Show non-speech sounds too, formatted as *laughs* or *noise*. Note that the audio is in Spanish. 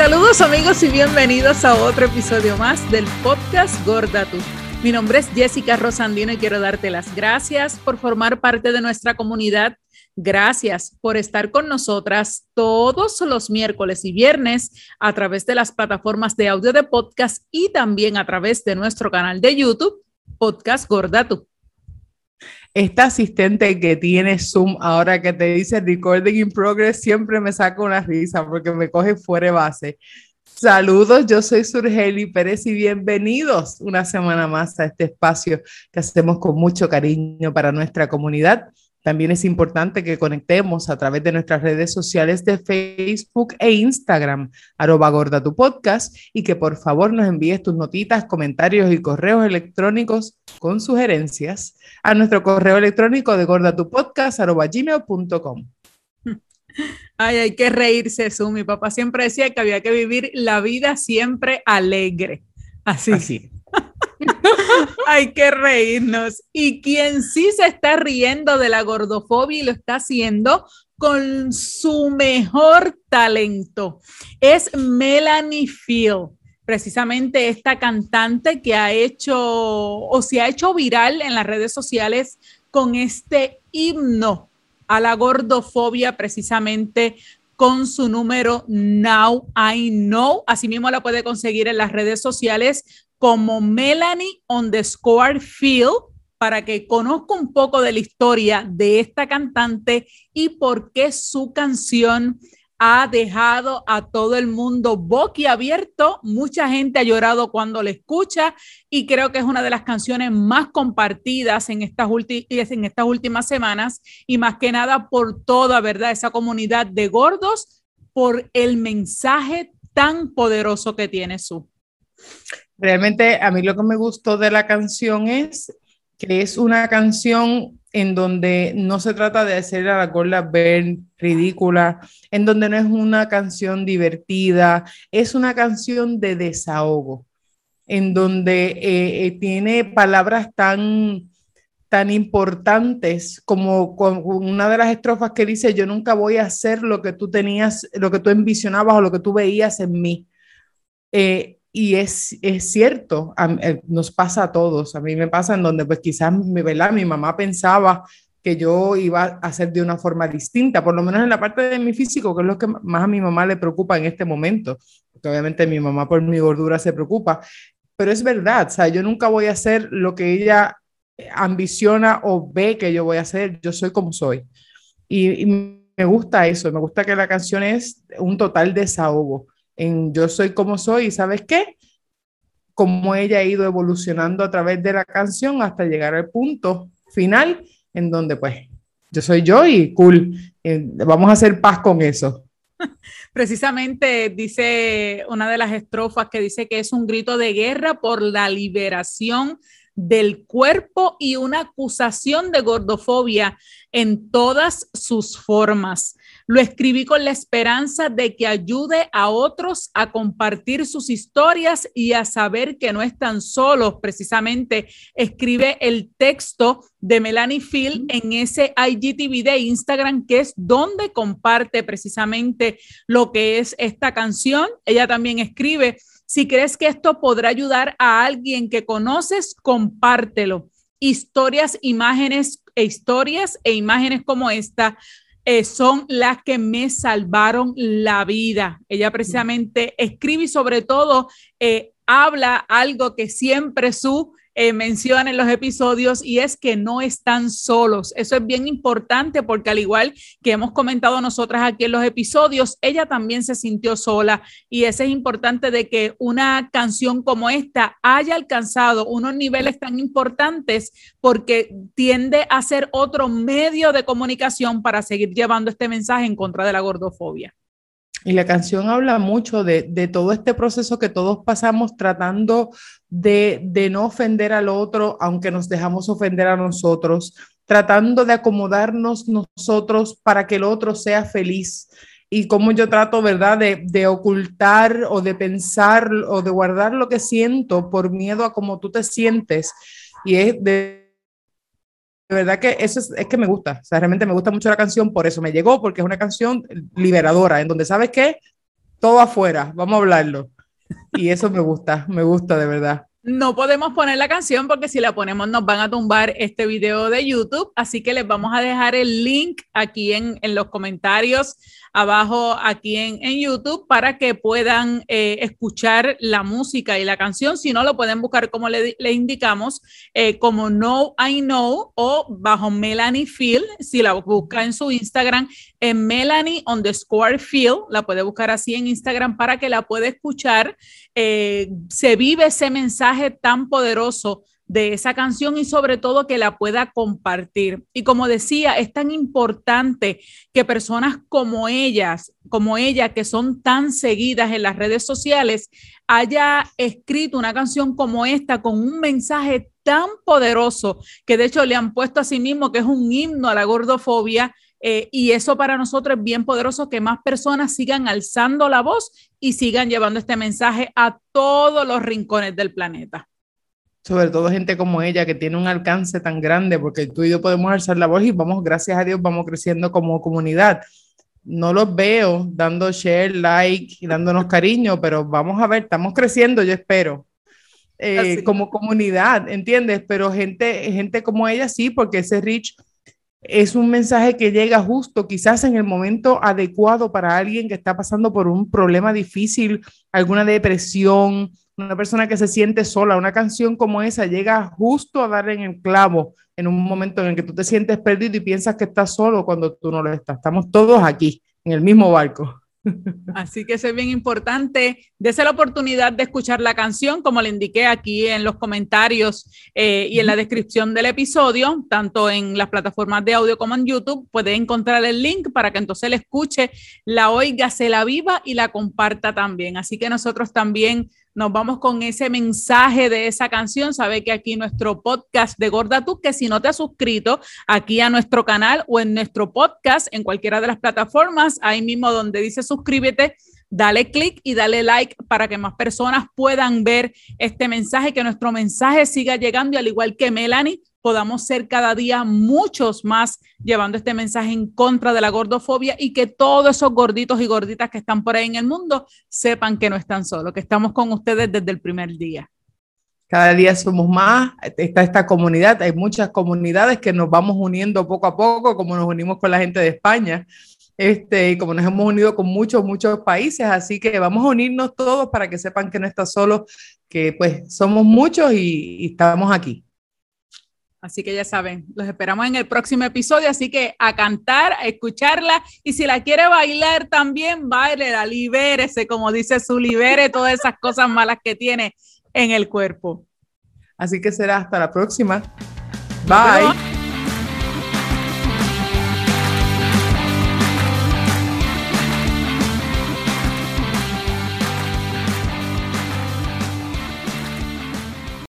Saludos amigos y bienvenidos a otro episodio más del podcast Gorda Tú. Mi nombre es Jessica Rosandino y quiero darte las gracias por formar parte de nuestra comunidad. Gracias por estar con nosotras todos los miércoles y viernes a través de las plataformas de audio de podcast y también a través de nuestro canal de YouTube, Podcast Gorda Tú esta asistente que tiene Zoom ahora que te dice recording in progress siempre me saca una risa porque me coge fuera de base. Saludos, yo soy Surgeli Pérez y bienvenidos una semana más a este espacio que hacemos con mucho cariño para nuestra comunidad. También es importante que conectemos a través de nuestras redes sociales de Facebook e Instagram, arroba gorda tu podcast, y que por favor nos envíes tus notitas, comentarios y correos electrónicos con sugerencias a nuestro correo electrónico de gordatupodcast arroba gmail.com. *laughs* Ay, hay que reírse, Su. Mi papá siempre decía que había que vivir la vida siempre alegre. Así. Así. *laughs* Hay que reírnos. Y quien sí se está riendo de la gordofobia y lo está haciendo con su mejor talento es Melanie Field. Precisamente esta cantante que ha hecho o se ha hecho viral en las redes sociales con este himno a la gordofobia, precisamente con su número Now I Know. Asimismo la puede conseguir en las redes sociales como Melanie underscore Field para que conozca un poco de la historia de esta cantante y por qué su canción ha dejado a todo el mundo boquiabierto. Mucha gente ha llorado cuando la escucha y creo que es una de las canciones más compartidas en estas, en estas últimas semanas y más que nada por toda, ¿verdad? Esa comunidad de gordos, por el mensaje tan poderoso que tiene su. Realmente a mí lo que me gustó de la canción es que es una canción en donde no se trata de hacer a la gorda ver ridícula, en donde no es una canción divertida, es una canción de desahogo, en donde eh, eh, tiene palabras tan, tan importantes como una de las estrofas que dice, yo nunca voy a hacer lo que tú tenías, lo que tú envisionabas o lo que tú veías en mí. Eh, y es, es cierto, eh, nos pasa a todos. A mí me pasa en donde pues quizás ¿verdad? mi mamá pensaba que yo iba a hacer de una forma distinta, por lo menos en la parte de mi físico, que es lo que más a mi mamá le preocupa en este momento, porque obviamente mi mamá por mi gordura se preocupa, pero es verdad, o sea, yo nunca voy a hacer lo que ella ambiciona o ve que yo voy a hacer, yo soy como soy. Y me gusta eso, me gusta que la canción es un total desahogo en Yo soy como soy y sabes qué, cómo ella ha ido evolucionando a través de la canción hasta llegar al punto final en donde pues yo soy yo y cool, eh, vamos a hacer paz con eso. *laughs* Precisamente dice una de las estrofas que dice que es un grito de guerra por la liberación del cuerpo y una acusación de gordofobia en todas sus formas. Lo escribí con la esperanza de que ayude a otros a compartir sus historias y a saber que no están solos. Precisamente escribe el texto de Melanie Phil en ese IGTV de Instagram, que es donde comparte precisamente lo que es esta canción. Ella también escribe, si crees que esto podrá ayudar a alguien que conoces, compártelo. Historias, imágenes e historias e imágenes como esta eh, son las que me salvaron la vida. Ella precisamente escribe y sobre todo eh, habla algo que siempre su eh, en los episodios y es que no están solos. Eso es bien importante porque al igual que hemos comentado nosotras aquí en los episodios, ella también se sintió sola y eso es importante de que una canción como esta haya alcanzado unos niveles tan importantes porque tiende a ser otro medio de comunicación para seguir llevando este mensaje en contra de la gordofobia. Y la canción habla mucho de, todo este proceso que todos pasamos tratando de, no ofender al otro, aunque nos dejamos ofender a nosotros, tratando de acomodarnos nosotros para que el otro sea feliz. Y como yo trato, ¿verdad?, de, de ocultar o de pensar o de guardar lo que siento por miedo a cómo tú te sientes. Y es de de verdad que eso es, que me gusta, o realmente me gusta mucho la canción, por eso me llegó, porque es una canción liberadora, en donde sabes que todo afuera, vamos a hablarlo. Y eso me gusta, me gusta de verdad. No podemos poner la canción porque si la ponemos nos van a tumbar este video de YouTube, así que les vamos a dejar el link aquí en, en los comentarios abajo aquí en, en YouTube para que puedan eh, escuchar la música y la canción. Si no, lo pueden buscar como le, indicamos, eh, como No I Know o bajo Melanie Field. Si la busca en su Instagram, en Melanie underscore Field, la puede buscar así en Instagram para que la pueda escuchar. Eh, se vive ese mensaje tan poderoso de esa canción y sobre todo que la pueda compartir. Y como decía, es tan importante que personas como ellas, como ella, que son tan seguidas en las redes sociales, haya escrito una canción como esta con un mensaje tan poderoso que de hecho le han puesto a sí mismo que es un himno a la gordofobia. Eh, y eso para nosotros es bien poderoso que más personas sigan alzando la voz y sigan llevando este mensaje a todos los rincones del planeta sobre todo gente como ella que tiene un alcance tan grande, porque tú y yo podemos alzar la voz y vamos, gracias a Dios, vamos creciendo como comunidad. No los veo dando share, like y dándonos cariño, pero vamos a ver, estamos creciendo, yo espero. Eh, como comunidad, ¿entiendes? Pero gente, gente como ella sí, porque ese Rich es un mensaje que llega justo, quizás en el momento adecuado para alguien que está pasando por un problema difícil, alguna depresión, una persona que se siente sola, una canción como esa llega justo a dar en el clavo en un momento en el que tú te sientes perdido y piensas que estás solo cuando tú no lo estás. Estamos todos aquí, en el mismo barco. Así que es bien importante. Dese la oportunidad de escuchar la canción, como le indiqué aquí en los comentarios eh, y en la descripción del episodio, tanto en las plataformas de audio como en YouTube. Puede encontrar el link para que entonces la escuche, la oiga, se la viva y la comparta también. Así que nosotros también nos vamos con ese mensaje de esa canción. Sabe que aquí nuestro podcast de Gorda Tú, que si no te has suscrito aquí a nuestro canal o en nuestro podcast, en cualquiera de las plataformas, ahí mismo donde dice suscríbete, dale clic y dale like para que más personas puedan ver este mensaje, que nuestro mensaje siga llegando al igual que Melanie, podamos ser cada día muchos más llevando este mensaje en contra de la gordofobia y que todos esos gorditos y gorditas que están por ahí en el mundo sepan que no están solos, que estamos con ustedes desde el primer día. Cada día somos más, está esta comunidad, hay muchas comunidades que nos vamos uniendo poco a poco, como nos unimos con la gente de España, este, como nos hemos unido con muchos, muchos países, así que vamos a unirnos todos para que sepan que no está solo, que pues somos muchos y estamos aquí. Así que ya saben, los esperamos en el próximo episodio. Así que a cantar, a escucharla. Y si la quiere bailar también, baile, libérese, como dice su libere todas esas cosas malas que tiene en el cuerpo. Así que será hasta la próxima. Bye.